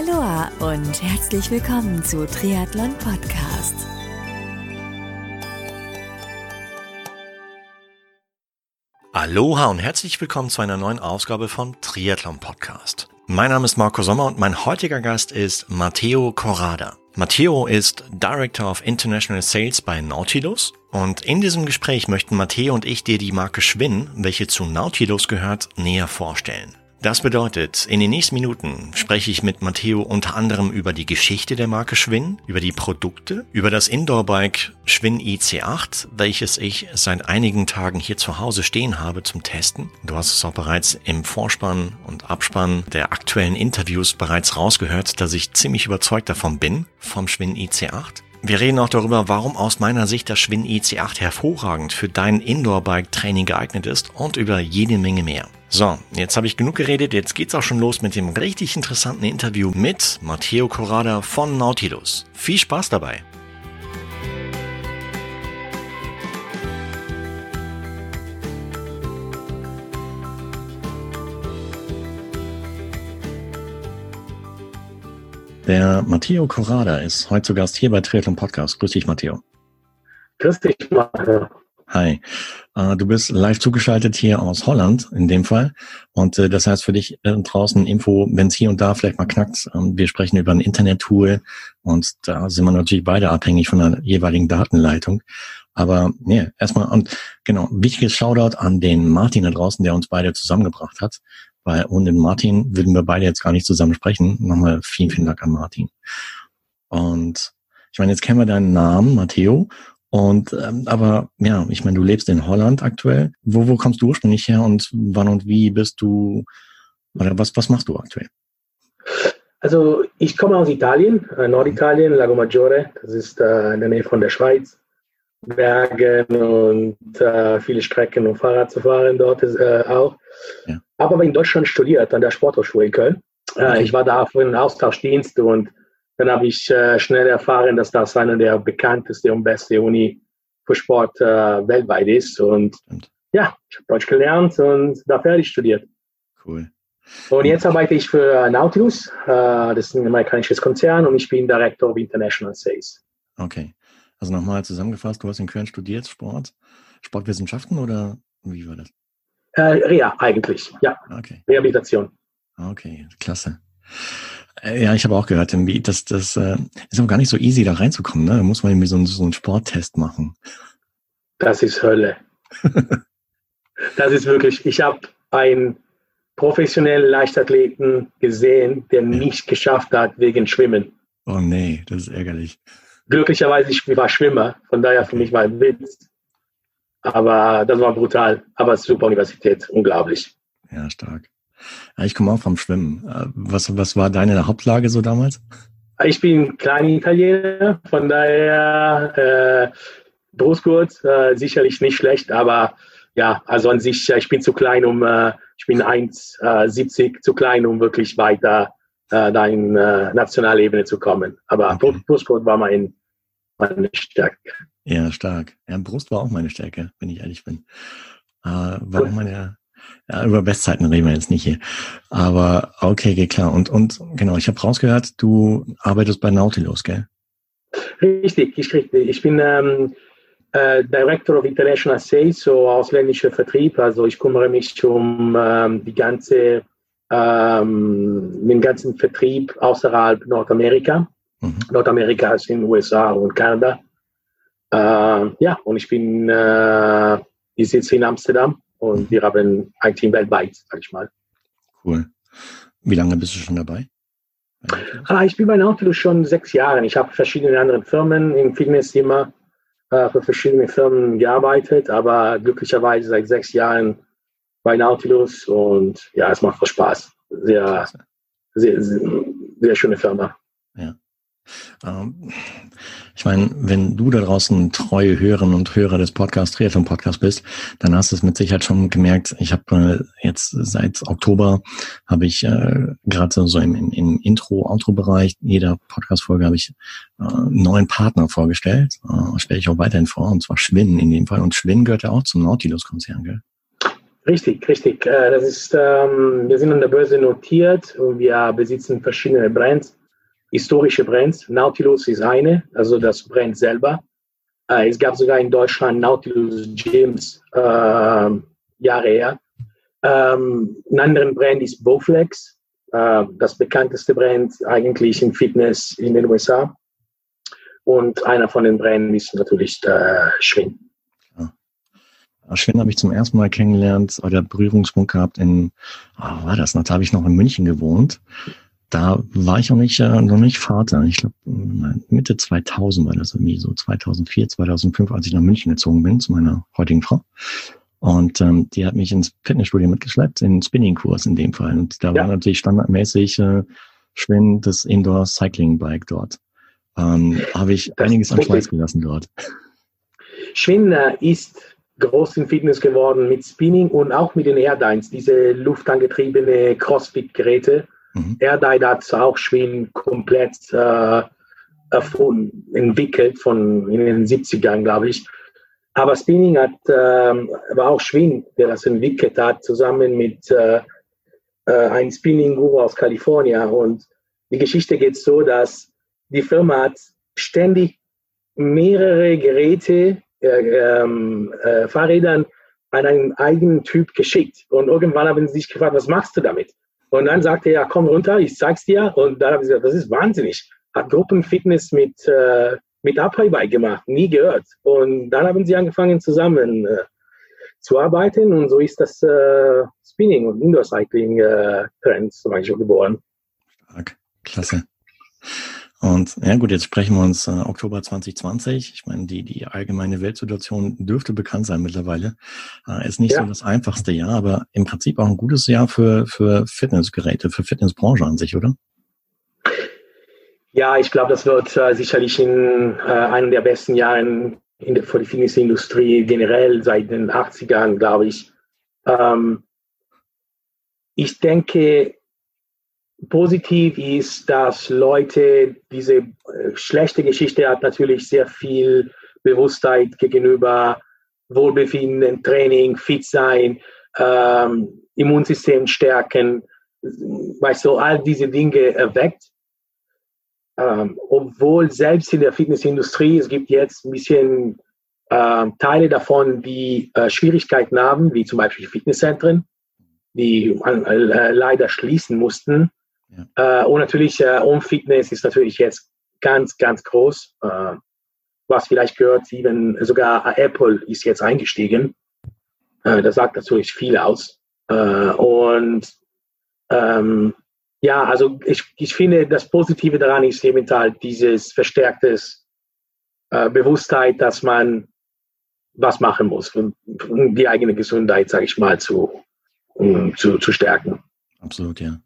Aloha und herzlich willkommen zu Triathlon Podcast. Aloha und herzlich willkommen zu einer neuen Ausgabe von Triathlon Podcast. Mein Name ist Marco Sommer und mein heutiger Gast ist Matteo Corrada. Matteo ist Director of International Sales bei Nautilus und in diesem Gespräch möchten Matteo und ich dir die Marke Schwinn, welche zu Nautilus gehört, näher vorstellen. Das bedeutet, in den nächsten Minuten spreche ich mit Matteo unter anderem über die Geschichte der Marke Schwinn, über die Produkte, über das Indoor-Bike Schwinn IC8, welches ich seit einigen Tagen hier zu Hause stehen habe zum Testen. Du hast es auch bereits im Vorspann und Abspann der aktuellen Interviews bereits rausgehört, dass ich ziemlich überzeugt davon bin, vom Schwinn IC8. Wir reden auch darüber, warum aus meiner Sicht das Schwinn IC8 hervorragend für dein Indoor-Bike-Training geeignet ist und über jede Menge mehr. So, jetzt habe ich genug geredet, jetzt geht's auch schon los mit dem richtig interessanten Interview mit Matteo Corrada von Nautilus. Viel Spaß dabei! Der Matteo Corrada ist heute zu Gast hier bei Triathlon Podcast. Grüß dich, Matteo. Grüß dich, Matteo. Hi, äh, du bist live zugeschaltet hier aus Holland in dem Fall und äh, das heißt für dich äh, draußen Info, wenn es hier und da vielleicht mal knackt. Ähm, wir sprechen über ein Internet-Tool und da sind wir natürlich beide abhängig von der jeweiligen Datenleitung. Aber nee, erstmal und genau, wichtiges Shoutout an den Martin da draußen, der uns beide zusammengebracht hat, weil ohne den Martin würden wir beide jetzt gar nicht zusammen sprechen. Nochmal vielen, vielen Dank an Martin. Und ich meine, jetzt kennen wir deinen Namen, Matteo, und ähm, aber ja, ich meine, du lebst in Holland aktuell. Wo, wo kommst du ursprünglich her und wann und wie bist du oder was, was machst du aktuell? Also ich komme aus Italien, äh, Norditalien, Lago Maggiore. Das ist äh, in der Nähe von der Schweiz. Bergen und äh, viele Strecken, um Fahrrad zu fahren dort ist, äh, auch. Ja. Aber in Deutschland studiert an der Sporthochschule in Köln. Äh, okay. Ich war da für einen Austauschdienst und dann habe ich äh, schnell erfahren, dass das eine der bekannteste und beste Uni für Sport äh, weltweit ist. Und ja, ich habe Deutsch gelernt und da fertig studiert. Cool. Und jetzt arbeite ich für Nautilus, äh, das ist ein amerikanisches Konzern und ich bin Director of International Sales. Okay. Also nochmal zusammengefasst, du hast in Köln studiert, Sport, Sportwissenschaften oder wie war das? Äh, Reha eigentlich, ja. Okay. Rehabilitation. Okay, klasse. Äh, ja, ich habe auch gehört, dass das äh, ist aber gar nicht so easy, da reinzukommen. Ne? Da muss man irgendwie so, so einen Sporttest machen. Das ist Hölle. das ist wirklich, ich habe einen professionellen Leichtathleten gesehen, der ja. nicht geschafft hat wegen Schwimmen. Oh nee, das ist ärgerlich. Glücklicherweise, ich war Schwimmer, von daher für mich war ein Witz. Aber das war brutal. Aber super Universität, unglaublich. Ja, stark. Ich komme auch vom Schwimmen. Äh, was, was war deine Hauptlage so damals? Ich bin kleiner Italiener, von daher äh, Brustgurt äh, sicherlich nicht schlecht, aber ja, also an sich, ich bin zu klein, um, äh, ich bin 1,70 äh, zu klein, um wirklich weiter äh, da in äh, Nationalebene zu kommen. Aber okay. Brustgurt war mein, meine Stärke. Ja, stark. Ja, Brust war auch meine Stärke, wenn ich ehrlich bin. Äh, war auch meine, ja, über Bestzeiten reden wir jetzt nicht hier. Aber okay, geht klar. Und, und genau, ich habe rausgehört, du arbeitest bei Nautilus, gell? Richtig, ich, richtig. Ich bin ähm, äh, Director of International Sales, so ausländischer Vertrieb. Also ich kümmere mich um ähm, die ganze, ähm, den ganzen Vertrieb außerhalb Nordamerika. Mhm. Nordamerika ist in den USA und Kanada. Äh, ja, und ich bin, äh, ich sitze in Amsterdam und wir haben ein Team weltweit, sag ich mal. Cool. Wie lange bist du schon dabei? Ah, ich bin bei Nautilus schon sechs Jahre. Ich habe verschiedene andere Firmen im Fitnessthema äh, für verschiedene Firmen gearbeitet, aber glücklicherweise seit sechs Jahren bei Nautilus und ja, es macht Spaß. Sehr, sehr, sehr, sehr schöne Firma. Ja. Ähm, ich meine, wenn du da draußen treue Hörerinnen und Hörer des Podcast, Triathlon Podcast bist, dann hast du es mit Sicherheit schon gemerkt. Ich habe äh, jetzt seit Oktober habe ich äh, gerade so im, im, Intro-Outro-Bereich jeder Podcast-Folge habe ich äh, neuen Partner vorgestellt. Äh, Stelle ich auch weiterhin vor, und zwar Schwinn in dem Fall. Und Schwinn gehört ja auch zum Nautilus-Konzern, gell? Richtig, richtig. Äh, das ist, ähm, wir sind an der Börse notiert und wir besitzen verschiedene Brands, historische Brands. Nautilus ist eine, also das Brand selber. Äh, es gab sogar in Deutschland Nautilus James äh, Jahre her. Ähm, ein anderer Brand ist Bowflex, äh, das bekannteste Brand eigentlich in Fitness in den USA. Und einer von den Brands ist natürlich der Schwinn. Schwinn habe ich zum ersten Mal kennengelernt oder Berührungspunkt gehabt in, oh, war das da habe ich noch in München gewohnt. Da war ich noch nicht, äh, noch nicht Vater. Ich glaube, Mitte 2000 war das irgendwie so, 2004, 2005, als ich nach München gezogen bin zu meiner heutigen Frau. Und ähm, die hat mich ins Fitnessstudio mitgeschleppt, in den Spinning-Kurs in dem Fall. Und da ja. war natürlich standardmäßig äh, Schwinn das Indoor Cycling Bike dort. Ähm, habe ich das einiges an Schweiß gelassen dort. Schwinn äh, ist groß im Fitness geworden mit Spinning und auch mit den Airdynes, diese luftangetriebene Crossfit-Geräte. Mhm. Airdyne hat auch Schwinn komplett äh, erfunden, entwickelt von in den 70ern, glaube ich. Aber Spinning hat, äh, war auch Schwinn, der das entwickelt hat, zusammen mit äh, äh einem Spinning-Guru aus Kalifornien. Und die Geschichte geht so, dass die Firma hat ständig mehrere Geräte äh, ähm, äh, Fahrrädern an einen eigenen Typ geschickt. Und irgendwann haben sie sich gefragt, was machst du damit? Und dann sagte er, komm runter, ich zeig's dir. Und dann haben sie gesagt, das ist wahnsinnig. Hat Gruppenfitness mit, äh, mit Abheubai gemacht, nie gehört. Und dann haben sie angefangen zusammen äh, zu arbeiten und so ist das äh, Spinning und Indoor Cycling äh, Trend zum Beispiel geboren. Stark, klasse. Und ja gut, jetzt sprechen wir uns äh, Oktober 2020. Ich meine, die, die allgemeine Weltsituation dürfte bekannt sein mittlerweile. Äh, ist nicht ja. so das einfachste Jahr, aber im Prinzip auch ein gutes Jahr für, für Fitnessgeräte, für Fitnessbranche an sich, oder? Ja, ich glaube, das wird äh, sicherlich in äh, einem der besten Jahren in der, für die Fitnessindustrie generell seit den 80ern, glaube ich. Ähm, ich denke, positiv ist, dass Leute diese äh, schlechte Geschichte hat natürlich sehr viel Bewusstheit gegenüber Wohlbefinden, Training, fit sein, ähm, Immunsystem stärken, weißt du, all diese Dinge erweckt. Ähm, obwohl selbst in der Fitnessindustrie, es gibt jetzt ein bisschen äh, Teile davon, die äh, Schwierigkeiten haben, wie zum Beispiel Fitnesszentren, die äh, leider schließen mussten ja. Äh, und natürlich äh, Home Fitness ist natürlich jetzt ganz, ganz groß. Äh, was vielleicht gehört, eben sogar Apple ist jetzt eingestiegen. Äh, das sagt natürlich viel aus. Äh, und ähm, ja, also ich, ich finde, das Positive daran ist eben halt dieses verstärktes äh, Bewusstheit, dass man was machen muss, um, um die eigene Gesundheit, sage ich mal, zu, um, zu, zu stärken. Absolut, ja.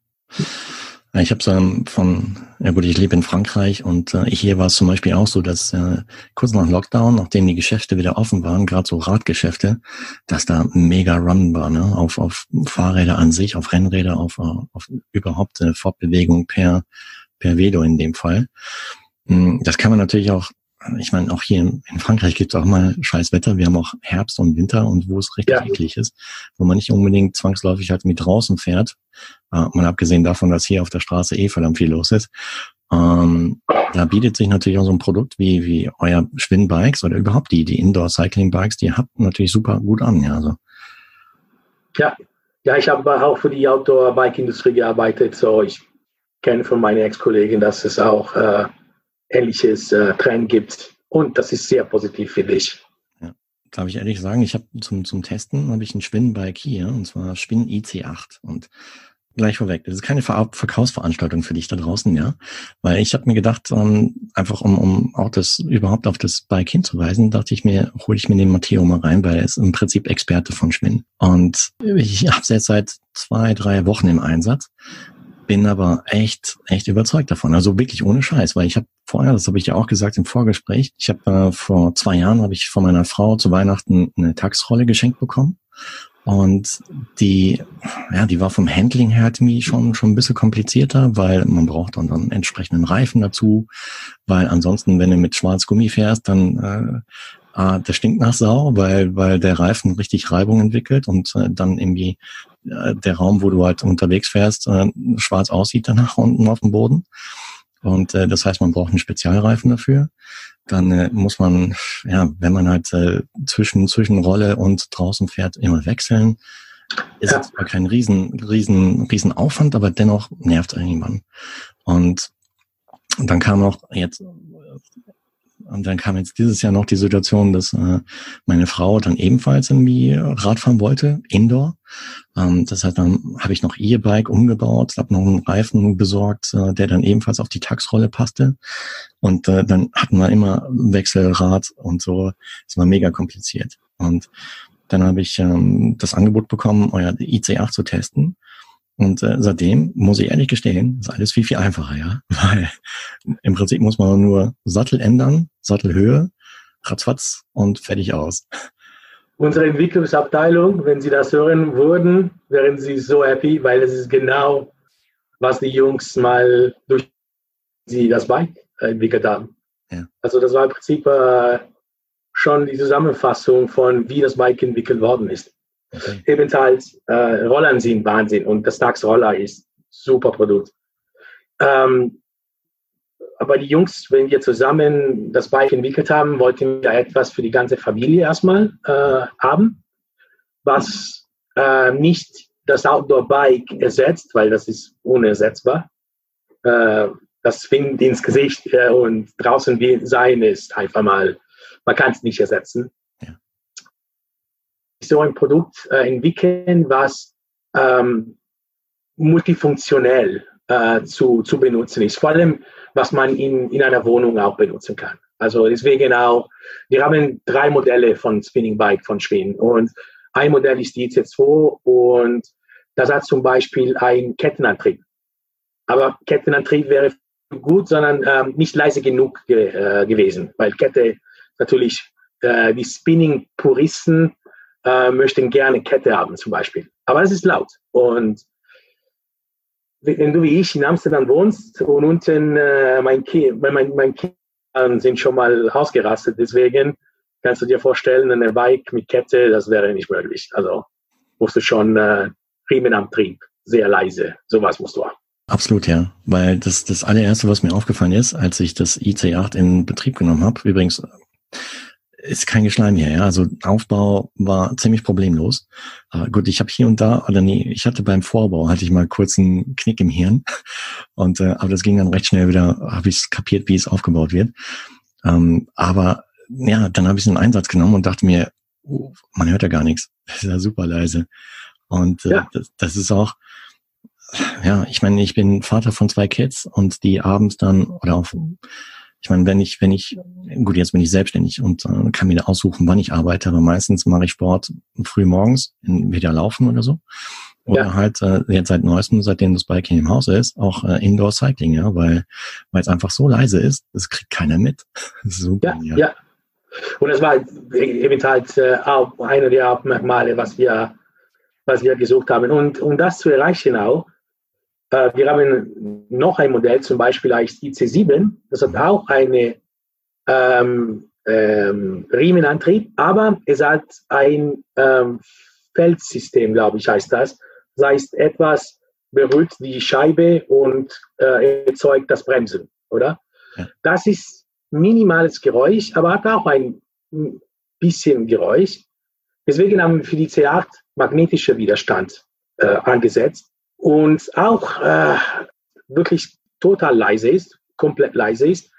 Ich habe ähm, von, ja gut, ich lebe in Frankreich und äh, hier war es zum Beispiel auch so, dass äh, kurz nach Lockdown, nachdem die Geschäfte wieder offen waren, gerade so Radgeschäfte, dass da mega Run war, ne? auf, auf Fahrräder an sich, auf Rennräder, auf, auf überhaupt äh, Fortbewegung per, per Velo in dem Fall. Hm, das kann man natürlich auch ich meine, auch hier in, Frankreich gibt es auch mal scheiß Wetter. Wir haben auch Herbst und Winter und wo es richtig ja. eklig ist, wo man nicht unbedingt zwangsläufig halt mit draußen fährt. Äh, mal abgesehen davon, dass hier auf der Straße eh verdammt viel los ist. Ähm, da bietet sich natürlich auch so ein Produkt wie, wie euer Schwinnbikes oder überhaupt die, die Indoor-Cycling-Bikes, die habt natürlich super gut an, ja. Also. Ja, ja, ich habe auch für die Outdoor-Bike-Industrie gearbeitet, so ich kenne von meinen Ex-Kollegen, dass es auch äh, ähnliches äh, Trend gibt. Und das ist sehr positiv für dich. Ja, darf ich ehrlich sagen, ich habe zum, zum Testen habe ich ein Schwinnbike hier, und zwar Schwinn IC8. Und gleich vorweg, das ist keine Ver Verkaufsveranstaltung für dich da draußen, ja. Weil ich habe mir gedacht, ähm, einfach um, um auch das überhaupt auf das Bike hinzuweisen, dachte ich mir, hole ich mir den Matteo mal rein, weil er ist im Prinzip Experte von Schwinn. Und ich habe es jetzt seit zwei, drei Wochen im Einsatz bin aber echt, echt überzeugt davon. Also wirklich ohne Scheiß, weil ich habe vorher, das habe ich ja auch gesagt im Vorgespräch, ich habe äh, vor zwei Jahren habe ich von meiner Frau zu Weihnachten eine Taxrolle geschenkt bekommen. Und die, ja, die war vom Handling her halt schon, schon ein bisschen komplizierter, weil man braucht dann, dann entsprechenden Reifen dazu, weil ansonsten, wenn du mit Schwarzgummi fährst, dann äh, äh, der stinkt nach Sau, weil, weil der Reifen richtig Reibung entwickelt und äh, dann irgendwie der Raum, wo du halt unterwegs fährst, äh, schwarz aussieht danach unten auf dem Boden. Und äh, das heißt, man braucht einen Spezialreifen dafür. Dann äh, muss man, ja, wenn man halt äh, zwischen, zwischen Rolle und draußen fährt, immer wechseln. Ist ja. zwar kein riesen, riesen, riesen Aufwand, aber dennoch nervt irgendwann. Und dann kam noch jetzt und dann kam jetzt dieses Jahr noch die Situation, dass äh, meine Frau dann ebenfalls irgendwie Radfahren wollte, Indoor. Ähm, das heißt, dann habe ich noch E-Bike umgebaut, habe noch einen Reifen besorgt, äh, der dann ebenfalls auf die Taxrolle passte. Und äh, dann hatten wir immer Wechselrad und so. Das war mega kompliziert. Und dann habe ich ähm, das Angebot bekommen, euer IC8 zu testen. Und äh, seitdem muss ich ehrlich gestehen, ist alles viel, viel einfacher, ja. Weil im Prinzip muss man nur Sattel ändern, Sattelhöhe, ratzfatz und fertig aus. Unsere Entwicklungsabteilung, wenn Sie das hören würden, wären Sie so happy, weil es ist genau, was die Jungs mal durch sie das Bike entwickelt haben. Ja. Also das war im Prinzip äh, schon die Zusammenfassung von, wie das Bike entwickelt worden ist. Okay. Ebenfalls äh, Rollern sind Wahnsinn und das Tax Roller ist super Produkt. Ähm, aber die Jungs, wenn wir zusammen das Bike entwickelt haben, wollten wir etwas für die ganze Familie erstmal äh, haben, was äh, nicht das Outdoor-Bike ersetzt, weil das ist unersetzbar. Äh, das Wind ins Gesicht äh, und draußen sein ist einfach mal, man kann es nicht ersetzen so ein Produkt äh, entwickeln, was ähm, multifunktionell äh, zu, zu benutzen ist. Vor allem, was man in, in einer Wohnung auch benutzen kann. Also deswegen auch, wir haben drei Modelle von Spinning Bike von Schwinn und ein Modell ist die IC2 und das hat zum Beispiel einen Kettenantrieb. Aber Kettenantrieb wäre gut, sondern ähm, nicht leise genug ge äh, gewesen, weil Kette natürlich äh, die Spinning-Puristen äh, möchten gerne Kette haben zum Beispiel. Aber es ist laut. Und wenn du wie ich in Amsterdam wohnst und unten äh, mein Kind, mein, mein Kind sind schon mal ausgerastet, deswegen kannst du dir vorstellen, eine Bike mit Kette, das wäre nicht möglich. Also musst du schon äh, Riemenantrieb, sehr leise, sowas musst du haben. Absolut, ja. Weil das, das allererste, was mir aufgefallen ist, als ich das IC8 in Betrieb genommen habe, übrigens ist kein Geschleim hier, ja. Also Aufbau war ziemlich problemlos. Uh, gut, ich habe hier und da, oder nee, ich hatte beim Vorbau, hatte ich mal kurz einen Knick im Hirn. Und äh, aber das ging dann recht schnell wieder, habe ich kapiert, wie es aufgebaut wird. Ähm, aber ja, dann habe ich einen Einsatz genommen und dachte mir, uh, man hört ja gar nichts. Das ist ja super leise. Und äh, ja. das, das ist auch, ja, ich meine, ich bin Vater von zwei Kids und die abends dann oder auf ich meine, wenn ich, wenn ich, gut, jetzt bin ich selbstständig und äh, kann mir aussuchen, wann ich arbeite, aber meistens mache ich Sport früh morgens, entweder laufen oder so. Oder ja. halt äh, jetzt seit neuestem, seitdem das Biking im Haus ist, auch äh, Indoor Cycling, ja, weil weil es einfach so leise ist, das kriegt keiner mit. Super, ja, ja, ja. Und es war eben halt äh, auch einer der Hauptmerkmale, was wir, was wir gesucht haben. Und um das zu erreichen auch, wir haben noch ein Modell, zum Beispiel als IC7, das hat auch eine ähm, ähm, Riemenantrieb, aber es hat ein ähm, Feldsystem, glaube ich, heißt das. Das heißt, etwas berührt die Scheibe und äh, erzeugt das Bremsen, oder? Ja. Das ist minimales Geräusch, aber hat auch ein bisschen Geräusch. Deswegen haben wir für die C8 magnetische Widerstand äh, angesetzt und auch äh, wirklich total leise ist, komplett leise ist.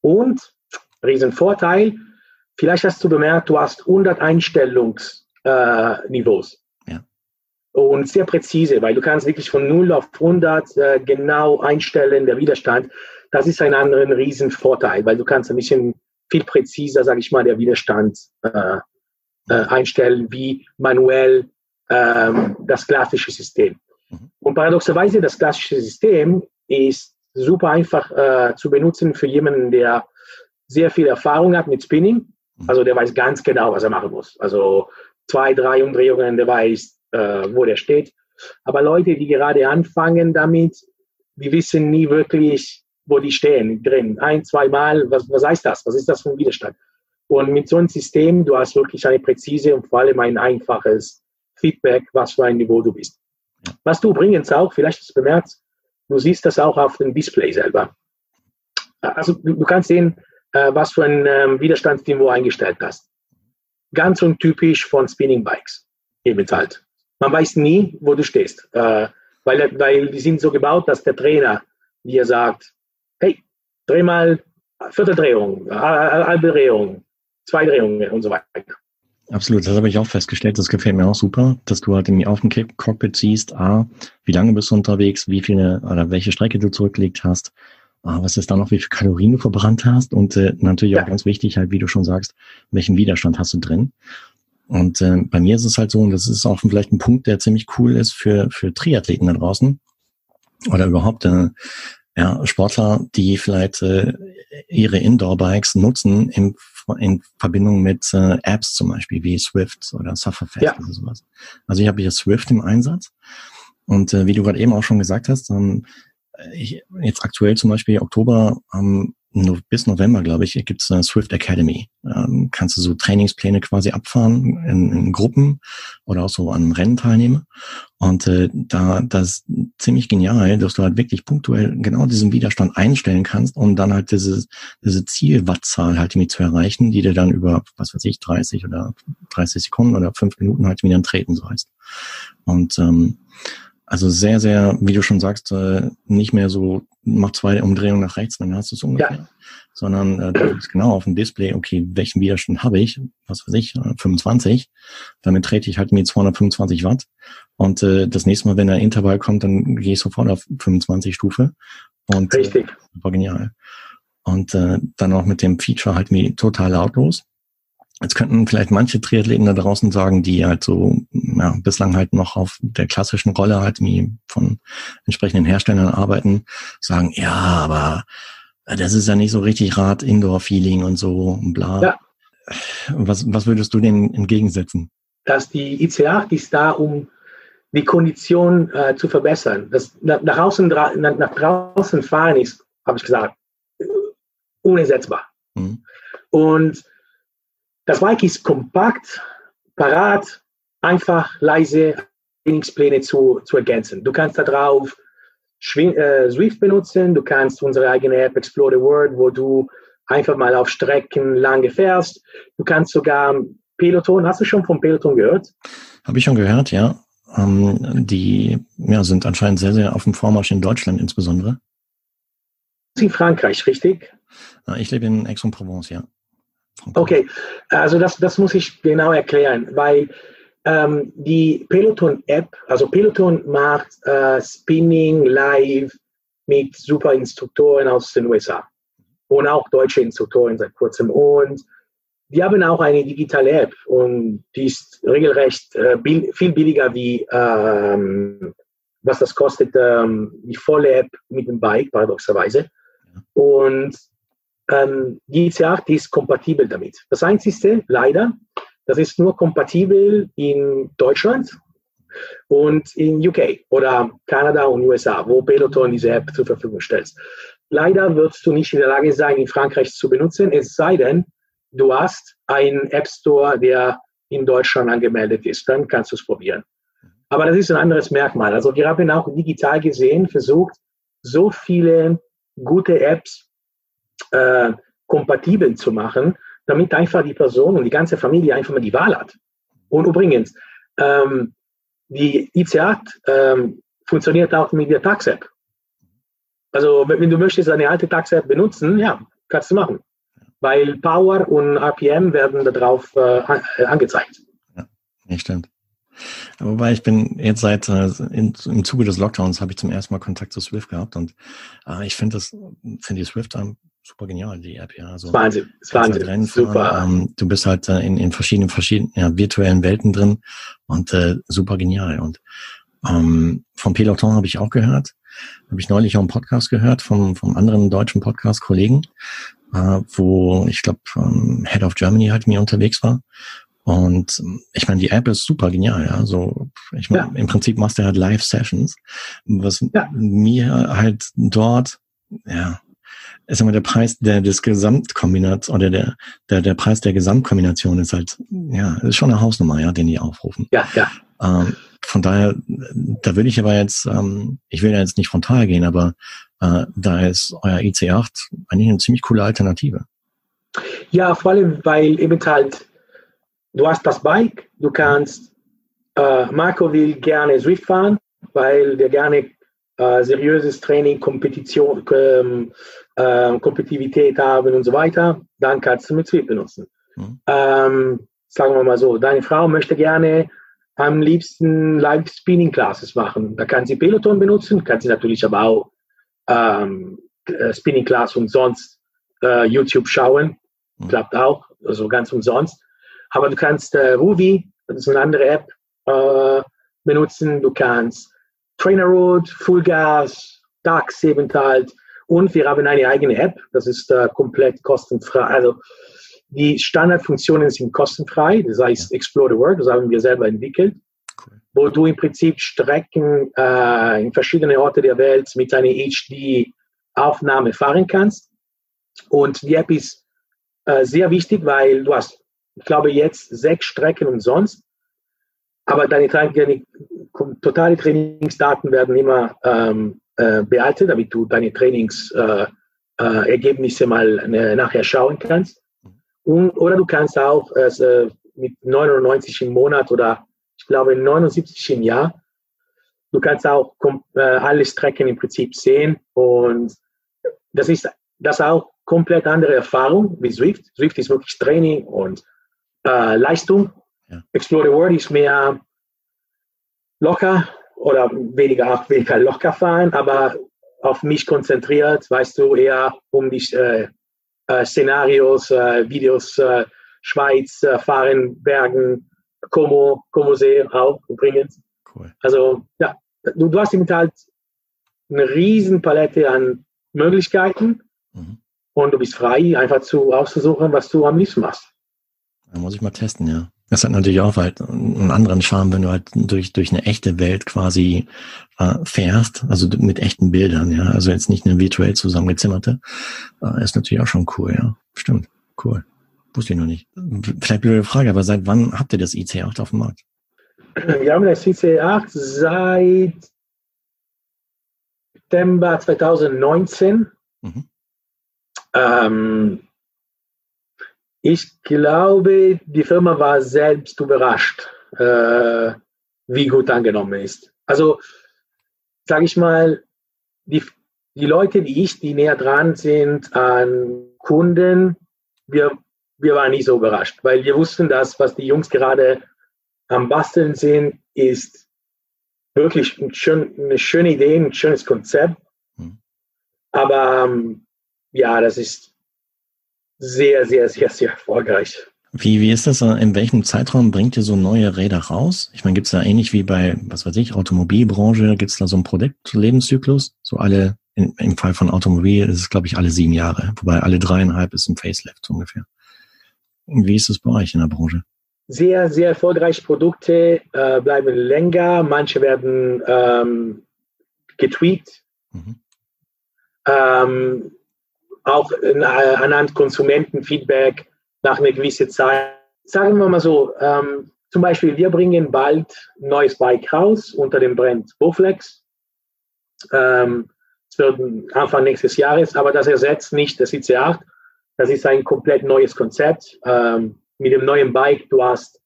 Und Riesenvorteil, vielleicht hast du bemerkt, du hast 100 Einstellungsniveaus. Äh, ja. Und sehr präzise, weil du kannst wirklich von 0 auf 100 äh, genau einstellen, der Widerstand. Das ist ein anderer Riesenvorteil, weil du kannst ein bisschen viel präziser, sage ich mal, der Widerstand äh, äh, einstellen, wie manuell ähm, das klassische System. Mhm. Und paradoxerweise, das klassische System ist super einfach äh, zu benutzen für jemanden, der sehr viel Erfahrung hat mit Spinning. Mhm. Also der weiß ganz genau, was er machen muss. Also zwei, drei Umdrehungen, der weiß, äh, wo der steht. Aber Leute, die gerade anfangen damit, die wissen nie wirklich, wo die stehen drin. Ein, zwei Mal, was, was heißt das? Was ist das für ein Widerstand? Und mit so einem System, du hast wirklich eine präzise und vor allem ein einfaches Feedback, was für ein Niveau du bist. Was du übrigens auch, vielleicht hast du bemerkt, du siehst das auch auf dem Display selber. Also du, du kannst sehen, äh, was für ein ähm, Widerstandsniveau eingestellt hast. Ganz untypisch von Spinning Bikes. Eben halt. Man weiß nie, wo du stehst. Äh, weil, weil die sind so gebaut, dass der Trainer dir sagt, hey, dreh mal Vierteldrehung, halbe Drehung, zwei Drehungen und so weiter. Absolut, das habe ich auch festgestellt. Das gefällt mir auch super, dass du halt irgendwie auf dem Cockpit siehst, ah, wie lange bist du unterwegs, wie viele oder welche Strecke du zurückgelegt hast, ah, was ist da noch, wie viele Kalorien du verbrannt hast und äh, natürlich ja. auch ganz wichtig, halt, wie du schon sagst, welchen Widerstand hast du drin. Und äh, bei mir ist es halt so, und das ist auch vielleicht ein Punkt, der ziemlich cool ist für, für Triathleten da draußen oder überhaupt äh, ja, Sportler, die vielleicht äh, ihre Indoor-Bikes nutzen im in Verbindung mit äh, Apps zum Beispiel wie Swift oder Sufferfest ja. oder sowas. Also ich habe hier Swift im Einsatz und äh, wie du gerade eben auch schon gesagt hast, ähm, ich, jetzt aktuell zum Beispiel Oktober ähm, bis November, glaube ich, gibt's eine Swift Academy. Ähm, kannst du so Trainingspläne quasi abfahren in, in Gruppen oder auch so an Rennen teilnehmen. Und äh, da das ziemlich genial, dass du halt wirklich punktuell genau diesen Widerstand einstellen kannst, um dann halt diese, diese Zielwattzahl halt irgendwie zu erreichen, die dir dann über, was weiß ich, 30 oder 30 Sekunden oder fünf Minuten halt wieder treten so heißt. Und ähm, also sehr, sehr, wie du schon sagst, äh, nicht mehr so, mach zwei Umdrehungen nach rechts, dann hast du es ungefähr. Ja. Sondern äh, du bist genau auf dem Display, okay, welchen Widerstand habe ich? Was weiß ich, 25. Äh, Damit trete ich halt mit 225 Watt. Und äh, das nächste Mal, wenn der Intervall kommt, dann gehe ich sofort auf 25 Stufe. Und, Richtig. Äh, war genial. Und äh, dann auch mit dem Feature halt wie total lautlos. Jetzt könnten vielleicht manche Triathleten da draußen sagen, die halt so ja, bislang halt noch auf der klassischen Rolle halt wie von entsprechenden Herstellern arbeiten, sagen, ja, aber das ist ja nicht so richtig Rad, Indoor-Feeling und so und bla. Ja. Was, was würdest du denn entgegensetzen? Dass die IC8 ist da, um die Kondition äh, zu verbessern. Das nach, nach, außen, nach draußen fahren ist, habe ich gesagt, unersetzbar. Mhm. Und das Bike ist kompakt, parat, einfach, leise, Trainingspläne zu, zu ergänzen. Du kannst da drauf äh, Swift benutzen, du kannst unsere eigene App Explore the World, wo du einfach mal auf Strecken lange fährst. Du kannst sogar Peloton, hast du schon vom Peloton gehört? Habe ich schon gehört, ja. Ähm, die ja, sind anscheinend sehr, sehr auf dem Vormarsch in Deutschland insbesondere. In Frankreich, richtig? Ich lebe in Aix-en-Provence, ja. Okay, also das, das muss ich genau erklären, weil ähm, die Peloton-App, also Peloton macht äh, Spinning live mit super Instruktoren aus den USA und auch deutsche Instruktoren seit kurzem. Und die haben auch eine digitale App und die ist regelrecht äh, bill viel billiger wie ähm, was das kostet, ähm, die volle App mit dem Bike, paradoxerweise. Und ähm, die IC8 ist kompatibel damit. Das Einzige, leider, das ist nur kompatibel in Deutschland und in UK oder Kanada und USA, wo Peloton diese App zur Verfügung stellt. Leider wirst du nicht in der Lage sein, in Frankreich zu benutzen, es sei denn, du hast einen App Store, der in Deutschland angemeldet ist. Dann kannst du es probieren. Aber das ist ein anderes Merkmal. Also wir haben auch digital gesehen versucht, so viele gute Apps äh, kompatibel zu machen, damit einfach die Person und die ganze Familie einfach mal die Wahl hat. Und übrigens, ähm, die IC8 ähm, funktioniert auch mit der Tax-App. Also wenn du möchtest eine alte Tax-App benutzen, ja, kannst du machen. Weil Power und RPM werden darauf äh, angezeigt. Ja, nicht stimmt. Wobei ich bin jetzt seit äh, in, im Zuge des Lockdowns habe ich zum ersten Mal Kontakt zu Swift gehabt und äh, ich finde das finde die Swift super genial, die App, ja. Also, Wahnsinn, ist Wahnsinn. Halt super. Ähm, du bist halt äh, in, in verschiedenen, verschiedenen ja, virtuellen Welten drin und äh, super genial. Und ähm, vom Peloton habe ich auch gehört. Habe ich neulich auch einen Podcast gehört vom, vom anderen deutschen Podcast-Kollegen, äh, wo ich glaube ähm, Head of Germany halt mir unterwegs war. Und ich meine, die App ist super genial. Ja. So, ich meine, ja. im Prinzip machst du halt Live-Sessions, was ja. mir halt dort ja ist immer der Preis der des Gesamtkombinats oder der, der, der Preis der Gesamtkombination ist halt, ja, ist schon eine Hausnummer, ja, den die aufrufen. Ja, ja. Ähm, von daher, da würde ich aber jetzt, ähm, ich will ja jetzt nicht frontal gehen, aber äh, da ist euer IC8 eigentlich eine ziemlich coole Alternative. Ja, vor allem, weil eben halt, du hast das Bike, du kannst, äh, Marco will gerne Swift fahren, weil der gerne äh, seriöses Training, Kompetition, ähm, äh, Kompetitivität haben und so weiter, dann kannst du mit Swift benutzen. Mhm. Ähm, sagen wir mal so, deine Frau möchte gerne am liebsten Live Spinning Classes machen. Da kann sie Peloton benutzen, kann sie natürlich aber auch ähm, äh, Spinning Class und sonst äh, YouTube schauen. Mhm. Klappt auch, also ganz umsonst. Aber du kannst äh, Ruby, das ist eine andere App, äh, benutzen. Du kannst Trainer Road, Full Gas, DAX eben halt. Und wir haben eine eigene App, das ist äh, komplett kostenfrei. Also die Standardfunktionen sind kostenfrei, das heißt Explore the World, das haben wir selber entwickelt, cool. wo du im Prinzip Strecken äh, in verschiedene Orte der Welt mit einer HD-Aufnahme fahren kannst. Und die App ist äh, sehr wichtig, weil du hast, ich glaube, jetzt sechs Strecken umsonst, aber deine, deine totale Trainingsdaten werden immer ähm, äh, behalten, damit du deine Trainingsergebnisse äh, äh, mal äh, nachher schauen kannst. Und, oder du kannst auch mit 99 im Monat oder ich glaube 79 im Jahr, du kannst auch alle Strecken im Prinzip sehen und das ist das auch komplett andere Erfahrung wie Swift. Swift ist wirklich Training und äh, Leistung. Ja. Explore the World ist mehr locker oder weniger auch weniger locker fahren, aber auf mich konzentriert, weißt du, eher um dich äh, äh, Szenarios, äh, Videos, äh, Schweiz, äh, Fahren, Bergen, Como, Como See auch übrigens. Cool. Also ja, du, du hast eben halt eine riesen Palette an Möglichkeiten mhm. und du bist frei, einfach zu auszusuchen, was du am liebsten machst. Da muss ich mal testen, ja. Das hat natürlich auch halt einen anderen Charme, wenn du halt durch, durch eine echte Welt quasi äh, fährst, also mit echten Bildern, ja. Also jetzt nicht eine virtuell zusammengezimmerte. Äh, ist natürlich auch schon cool, ja. Stimmt. Cool. Wusste ich noch nicht. Vielleicht blöde Frage, aber seit wann habt ihr das IC8 auf dem Markt? Wir haben das IC8 seit September 2019. Mhm. Ähm, ich glaube, die Firma war selbst überrascht, äh, wie gut angenommen ist. Also, sage ich mal, die, die Leute, die ich, die näher dran sind an Kunden, wir, wir waren nicht so überrascht, weil wir wussten, dass was die Jungs gerade am Basteln sind, ist wirklich ein schön, eine schöne Idee, ein schönes Konzept. Mhm. Aber ähm, ja, das ist sehr, sehr, sehr, sehr erfolgreich. Wie, wie ist das? In welchem Zeitraum bringt ihr so neue Räder raus? Ich meine, gibt es da ähnlich wie bei, was weiß ich, Automobilbranche, gibt es da so einen Produktlebenszyklus? So alle, in, im Fall von Automobil ist es, glaube ich, alle sieben Jahre, wobei alle dreieinhalb ist ein Facelift ungefähr. Wie ist es bei euch in der Branche? Sehr, sehr erfolgreiche Produkte äh, bleiben länger, manche werden ähm, getweakt. Mhm. Ähm, auch äh, anhand Konsumentenfeedback nach einer gewissen Zeit. Sagen wir mal so, ähm, zum Beispiel, wir bringen bald ein neues Bike raus unter dem Brand Bowflex. Ähm, es wird Anfang nächstes Jahres, aber das ersetzt nicht das IC8. Das ist ein komplett neues Konzept. Ähm, mit dem neuen Bike, du hast,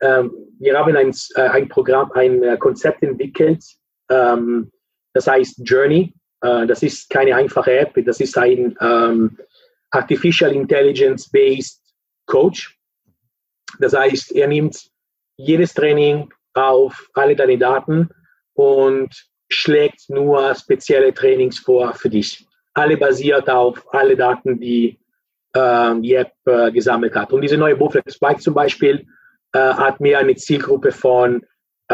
ähm, wir haben ein, äh, ein Programm, ein äh, Konzept entwickelt, ähm, das heißt Journey. Äh, das ist keine einfache App, das ist ein ähm, Artificial Intelligence-based Coach. Das heißt, er nimmt jedes Training auf alle deine Daten und schlägt nur spezielle Trainings vor für dich. Alle basiert auf alle Daten, die äh, die App äh, gesammelt hat. Und diese neue Bowflex Bike zum Beispiel äh, hat mehr eine Zielgruppe von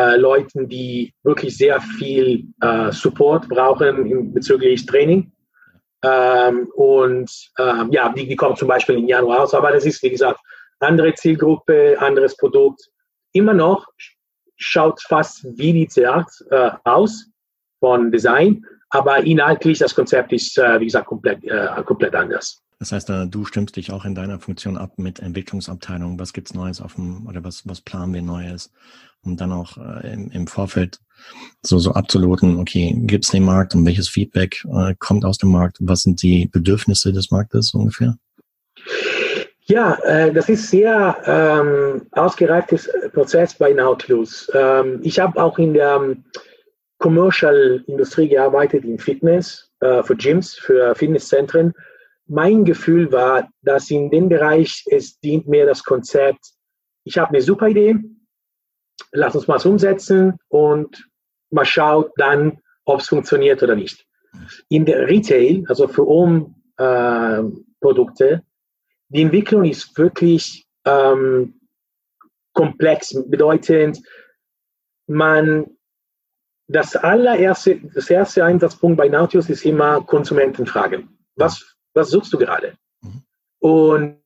äh, Leuten, die wirklich sehr viel äh, Support brauchen bezüglich Training. Ähm, und ähm, ja, die, die kommt zum Beispiel im Januar raus. Aber das ist, wie gesagt, andere Zielgruppe, anderes Produkt. Immer noch schaut fast wie die C8 äh, aus von Design, Aber inhaltlich, das Konzept ist, äh, wie gesagt, komplett, äh, komplett anders. Das heißt, du stimmst dich auch in deiner Funktion ab mit Entwicklungsabteilungen. Was gibt's Neues auf dem, oder was, was planen wir Neues? Um dann auch äh, im, im Vorfeld so, so abzuloten, okay, gibt's den Markt und welches Feedback äh, kommt aus dem Markt? Was sind die Bedürfnisse des Marktes ungefähr? Ja, äh, das ist sehr ähm, ausgereiftes Prozess bei Nautilus. Ähm, ich habe auch in der um, Commercial-Industrie gearbeitet, in Fitness, äh, für Gyms, für Fitnesszentren mein Gefühl war, dass in dem Bereich es dient mir das Konzept, ich habe eine super Idee, lass uns mal umsetzen und mal schaut dann, ob es funktioniert oder nicht. In der Retail, also für Home-Produkte, äh, die Entwicklung ist wirklich ähm, komplex, bedeutend, man das allererste, das erste Einsatzpunkt bei Nautilus ist immer Konsumentenfragen. Was was suchst du gerade? Mhm. Und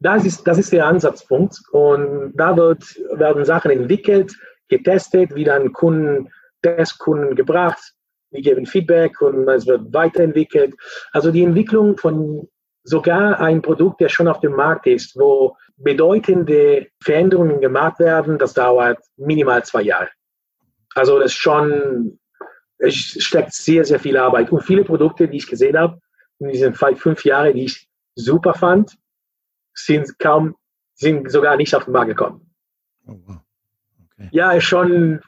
das ist, das ist der Ansatzpunkt. Und da wird, werden Sachen entwickelt, getestet, wie dann Kunden, Testkunden gebracht, die geben Feedback und es wird weiterentwickelt. Also die Entwicklung von sogar ein Produkt, der schon auf dem Markt ist, wo bedeutende Veränderungen gemacht werden, das dauert minimal zwei Jahre. Also das ist schon, es steckt sehr, sehr viel Arbeit. Und viele Produkte, die ich gesehen habe, in diesen fünf Jahren, die ich super fand, sind kaum, sind sogar nicht auf den Markt gekommen. Oh, wow. okay. Ja, ist schon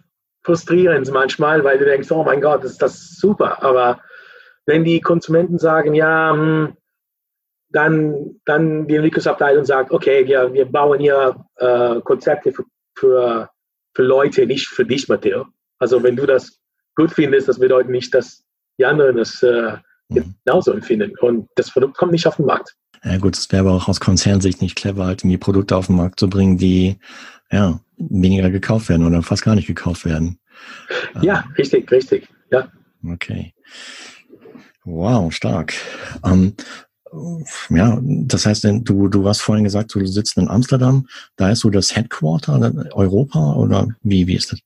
frustrierend manchmal, weil du denkst, oh mein Gott, ist das super. Aber wenn die Konsumenten sagen, ja, hm, dann, dann die Entwicklungsabteilung sagt, okay, wir, wir bauen hier äh, Konzepte für, für, für Leute, nicht für dich, Matteo. Also wenn du das gut findest, das bedeutet nicht, dass die anderen das äh, Mhm. genauso empfinden. Und das Produkt kommt nicht auf den Markt. Ja gut, es wäre aber auch aus Konzernsicht nicht clever, halt irgendwie Produkte auf den Markt zu bringen, die ja weniger gekauft werden oder fast gar nicht gekauft werden. Ja, richtig, richtig. Ja. Okay. Wow, stark. Ähm, ja, das heißt, du, du hast vorhin gesagt, du sitzt in Amsterdam. Da ist so das Headquarter Europa oder wie, wie ist das?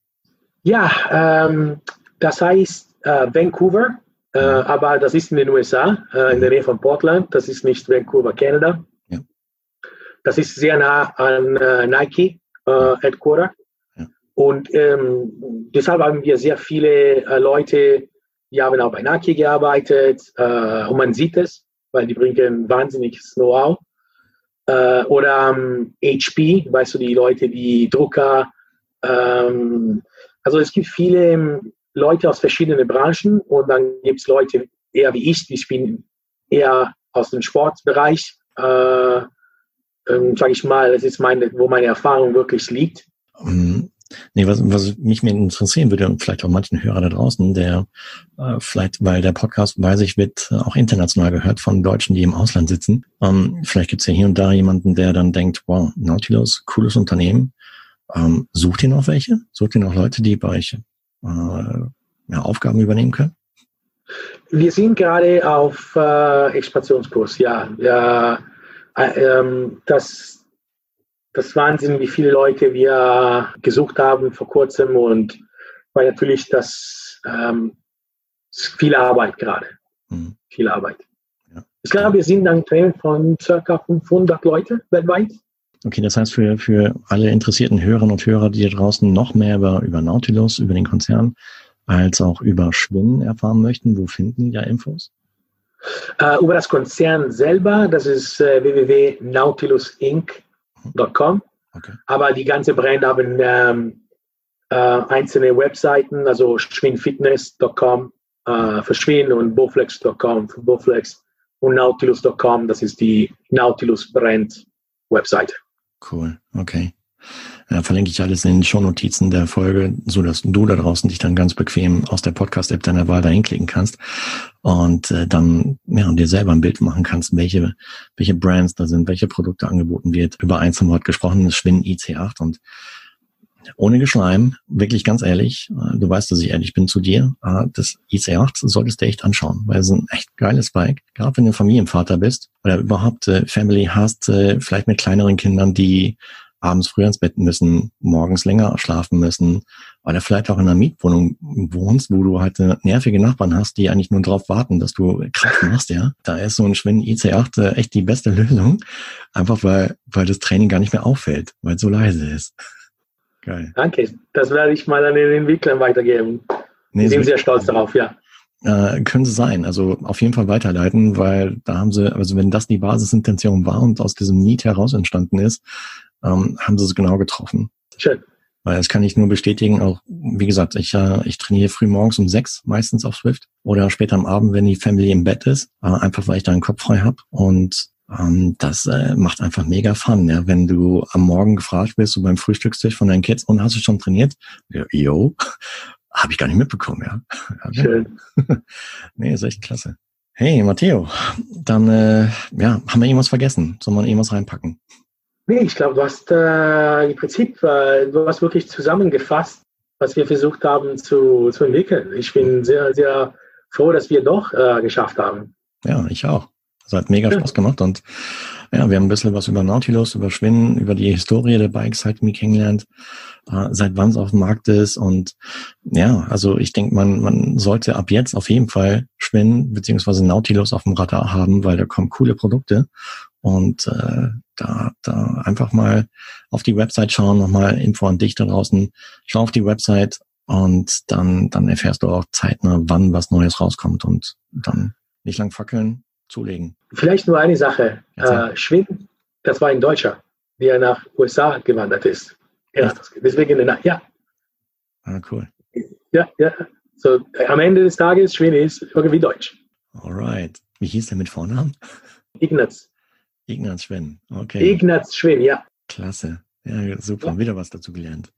Ja, ähm, das heißt äh, Vancouver äh, aber das ist in den USA, äh, in der Nähe von Portland. Das ist nicht Vancouver, Canada. Ja. Das ist sehr nah an äh, Nike äh, Headquarter. Ja. Und ähm, deshalb haben wir sehr viele äh, Leute, die haben auch bei Nike gearbeitet. Und man sieht es, weil die bringen wahnsinniges Know-how. oder ähm, HP, weißt du, die Leute, die Drucker. Ähm, also es gibt viele Leute aus verschiedenen Branchen und dann gibt es Leute eher wie ich, ich bin eher aus dem Sportbereich, äh, ähm, sage ich mal, das ist meine, wo meine Erfahrung wirklich liegt. Nee, was, was mich mir interessieren würde und vielleicht auch manchen Hörer da draußen, der äh, vielleicht, weil der Podcast, weiß ich, wird auch international gehört von Deutschen, die im Ausland sitzen. Ähm, vielleicht gibt es ja hier und da jemanden, der dann denkt, wow, Nautilus, cooles Unternehmen. Ähm, sucht ihr noch welche? Sucht ihr noch Leute, die bei euch äh, ja, Aufgaben übernehmen können? Wir sind gerade auf äh, Expansionskurs, ja. ja äh, ähm, das, das Wahnsinn, wie viele Leute wir gesucht haben vor kurzem und weil natürlich das ähm, viel Arbeit gerade. Mhm. Viel Arbeit. Ja. Ich glaube, wir sind ein Team von circa 500 Leute weltweit. Okay, das heißt für, für alle interessierten Hörerinnen und Hörer, die draußen noch mehr über, über Nautilus, über den Konzern, als auch über Schwingen erfahren möchten, wo finden die da Infos? Uh, über das Konzern selber, das ist äh, www.nautilusinc.com. Okay. Aber die ganze Brand haben ähm, äh, einzelne Webseiten, also schwinfitness.com äh, für Schwin und bowflex.com für Bowflex und nautilus.com, das ist die Nautilus Brand Webseite. Cool, okay. Ja, verlinke ich alles in den Shownotizen der Folge, so dass du da draußen dich dann ganz bequem aus der Podcast-App deiner Wahl dahin klicken kannst und äh, dann ja, dir selber ein Bild machen kannst, welche, welche Brands da sind, welche Produkte angeboten wird. Über eins haben wir heute gesprochen, das Schwinn IC8 und ohne Geschleim, wirklich ganz ehrlich, äh, du weißt, dass ich ehrlich bin zu dir, äh, das IC8 solltest du echt anschauen, weil es ein echt geiles Bike, gerade wenn du Familienvater bist oder überhaupt äh, Family hast, vielleicht mit kleineren Kindern, die abends früher ins Bett müssen, morgens länger schlafen müssen, oder vielleicht auch in einer Mietwohnung wohnst, wo du halt nervige Nachbarn hast, die eigentlich nur darauf warten, dass du Kraft machst, ja. Da ist so ein Schwinn IC8 äh, echt die beste Lösung. Einfach weil, weil das Training gar nicht mehr auffällt, weil es so leise ist. Geil. Danke. Das werde ich mal an den Entwicklern weitergeben. Nee, die sind sehr stolz darauf, ja. Äh, können sie sein. Also auf jeden Fall weiterleiten, weil da haben sie, also wenn das die Basisintention war und aus diesem Need heraus entstanden ist, ähm, haben sie es genau getroffen. Schön. Weil das kann ich nur bestätigen, auch wie gesagt, ich, äh, ich trainiere früh morgens um sechs meistens auf Swift oder später am Abend, wenn die Family im Bett ist, äh, einfach weil ich da einen Kopf frei habe. Und ähm, das äh, macht einfach mega Fun, ja. Wenn du am Morgen gefragt wirst, so beim Frühstückstisch von deinen Kids, und hast du schon trainiert? Ja, yo, habe ich gar nicht mitbekommen, ja. Schön. nee, ist echt klasse. Hey, Matteo, dann äh, ja, haben wir irgendwas vergessen? Soll man irgendwas reinpacken? Nee, ich glaube, du hast äh, im Prinzip, äh, du hast wirklich zusammengefasst, was wir versucht haben zu, zu entwickeln. Ich bin sehr, sehr froh, dass wir doch äh, geschafft haben. Ja, ich auch. Es hat mega Spaß gemacht und ja, wir haben ein bisschen was über Nautilus, über Schwinden, über die Historie der Bikes halt mir kennengelernt, äh, seit wann es auf dem Markt ist. Und ja, also ich denke, man, man sollte ab jetzt auf jeden Fall Schwinden beziehungsweise Nautilus auf dem Radar haben, weil da kommen coole Produkte. Und äh, da, da einfach mal auf die Website schauen, nochmal Info an dich da draußen, schau auf die Website und dann, dann erfährst du auch zeitnah, wann was Neues rauskommt und dann nicht lang fackeln, zulegen. Vielleicht nur eine Sache. Äh, Schwinn, das war ein Deutscher, der nach USA gewandert ist. Ja, deswegen, ja. Ah, cool. Ja, ja. So, am Ende des Tages, Schwinn ist irgendwie Deutsch. Alright. Wie hieß der mit Vornamen? Ignaz. Ignaz Schwinn, okay. Ignaz Schwinn, ja. Klasse. Ja, super. Ja. Wieder was dazu gelernt.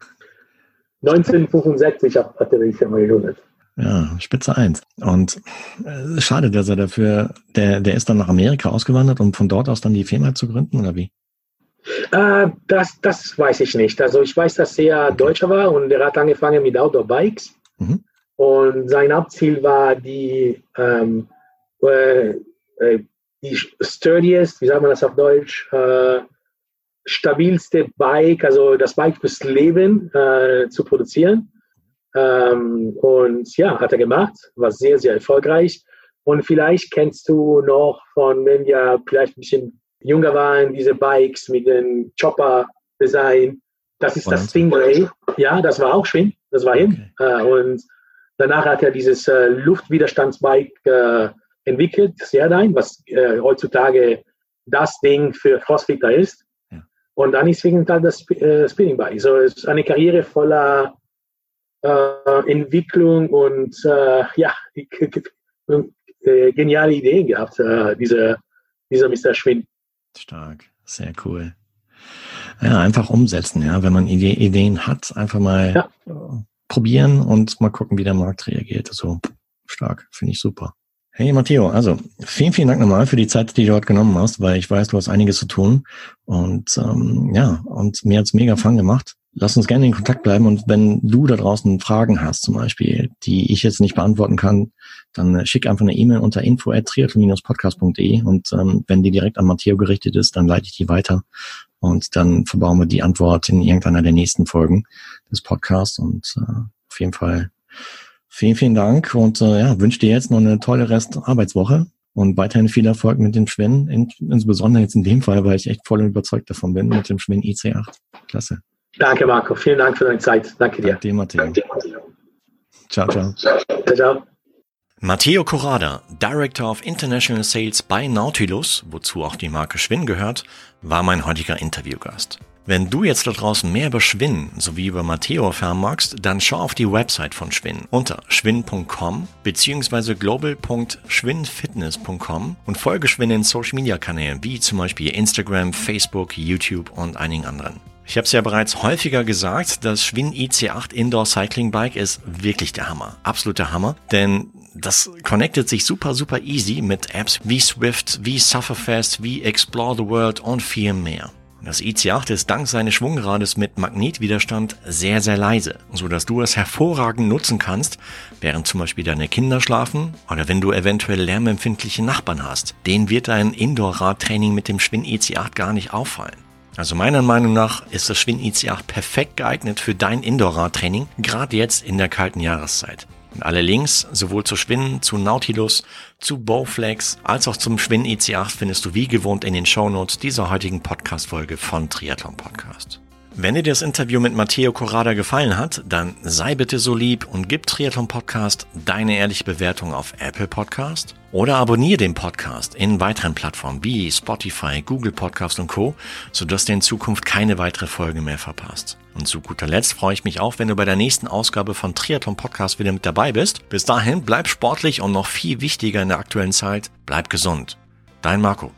1965 hatte ich ja mal gegründet. Ja, Spitze 1. Und äh, schade, dass er dafür, der, der ist dann nach Amerika ausgewandert, um von dort aus dann die Firma zu gründen, oder wie? Äh, das, das weiß ich nicht. Also ich weiß, dass er Deutscher war und er hat angefangen mit Outdoor-Bikes. Mhm. Und sein Hauptziel war die, ähm, äh, äh die sturdiest, wie sagt man das auf Deutsch, äh, stabilste Bike, also das Bike fürs Leben äh, zu produzieren. Ähm, und ja, hat er gemacht, war sehr, sehr erfolgreich. Und vielleicht kennst du noch von, wenn wir vielleicht ein bisschen jünger waren, diese Bikes mit dem Chopper-Design. Das ist das Stingray. Ja, das war auch schön. Das war hin. Okay. Äh, und danach hat er dieses äh, Luftwiderstandsbike äh, entwickelt, Serdein, was äh, heutzutage das Ding für Crossfitter ist. Ja. Und dann ist wegen das äh, Spinning Bike. So ist eine Karriere voller äh, Entwicklung und äh, ja, äh, geniale Ideen gehabt, äh, dieser, dieser Mr. Schwind. Stark, sehr cool. Ja, einfach umsetzen, ja. Wenn man Ide Ideen hat, einfach mal ja. probieren und mal gucken, wie der Markt reagiert. Also stark, finde ich super. Hey Matteo, also vielen, vielen Dank nochmal für die Zeit, die du dort genommen hast, weil ich weiß, du hast einiges zu tun. Und ähm, ja, und mir hat's mega Fun gemacht. Lass uns gerne in Kontakt bleiben und wenn du da draußen Fragen hast, zum Beispiel, die ich jetzt nicht beantworten kann, dann schick einfach eine E-Mail unter info at podcastde und ähm, wenn die direkt an Matteo gerichtet ist, dann leite ich die weiter und dann verbauen wir die Antwort in irgendeiner der nächsten Folgen des Podcasts und äh, auf jeden Fall vielen, vielen Dank und äh, ja, wünsche dir jetzt noch eine tolle Restarbeitswoche und weiterhin viel Erfolg mit dem Schwinn, in, insbesondere jetzt in dem Fall, weil ich echt voll überzeugt davon bin mit dem Schwinn IC8. Klasse. Danke, Marco. Vielen Dank für deine Zeit. Danke dir. Danke Matteo. Danke, Matteo. Ciao, ciao. Ciao, ciao. Matteo Corrada, Director of International Sales bei Nautilus, wozu auch die Marke Schwinn gehört, war mein heutiger Interviewgast. Wenn du jetzt da draußen mehr über Schwinn sowie über Matteo erfahren magst, dann schau auf die Website von Schwinn unter schwinn.com bzw. global.schwinnfitness.com und folge Schwinn in Social Media Kanälen wie zum Beispiel Instagram, Facebook, YouTube und einigen anderen. Ich habe es ja bereits häufiger gesagt, das Schwinn IC8 Indoor Cycling Bike ist wirklich der Hammer. Absoluter Hammer. Denn das connectet sich super, super easy mit Apps wie Swift, wie Sufferfest, wie Explore the World und viel mehr. Das IC8 ist dank seines Schwungrades mit Magnetwiderstand sehr, sehr leise, so dass du es hervorragend nutzen kannst, während zum Beispiel deine Kinder schlafen oder wenn du eventuell lärmempfindliche Nachbarn hast. Den wird dein Indoor-Radtraining mit dem Schwinn IC8 gar nicht auffallen. Also meiner Meinung nach ist das Schwinn IC8 perfekt geeignet für dein Indoor-Radtraining, gerade jetzt in der kalten Jahreszeit. Und alle Links, sowohl zu Schwinn, zu Nautilus, zu Bowflex, als auch zum Schwinn IC8 findest du wie gewohnt in den Shownotes dieser heutigen Podcast-Folge von Triathlon Podcast. Wenn dir das Interview mit Matteo Corrada gefallen hat, dann sei bitte so lieb und gib Triathlon Podcast deine ehrliche Bewertung auf Apple Podcast oder abonniere den Podcast in weiteren Plattformen wie Spotify, Google Podcast und Co., sodass du in Zukunft keine weitere Folge mehr verpasst. Und zu guter Letzt freue ich mich auch, wenn du bei der nächsten Ausgabe von Triathlon Podcast wieder mit dabei bist. Bis dahin bleib sportlich und noch viel wichtiger in der aktuellen Zeit, bleib gesund. Dein Marco.